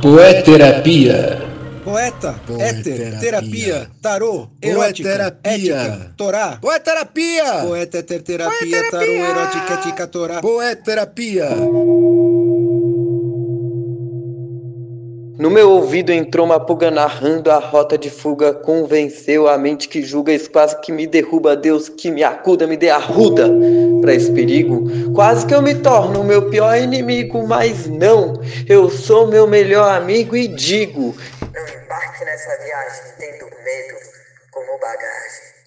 Poeterapia. Poeta, éter, terapia, tarô, erótica, Poeterapia. ética, torá. Poeterapia! Poeta, éter, terapia, tarô, erótica, ética, torá. Poeterapia! No meu ouvido entrou uma pulga narrando a rota de fuga, convenceu a mente que julga, isso quase que me derruba, Deus que me acuda, me dê arruda para esse perigo. Quase que eu me torno meu pior inimigo, mas não, eu sou meu melhor amigo e digo: Não embarque nessa viagem tendo medo como bagagem.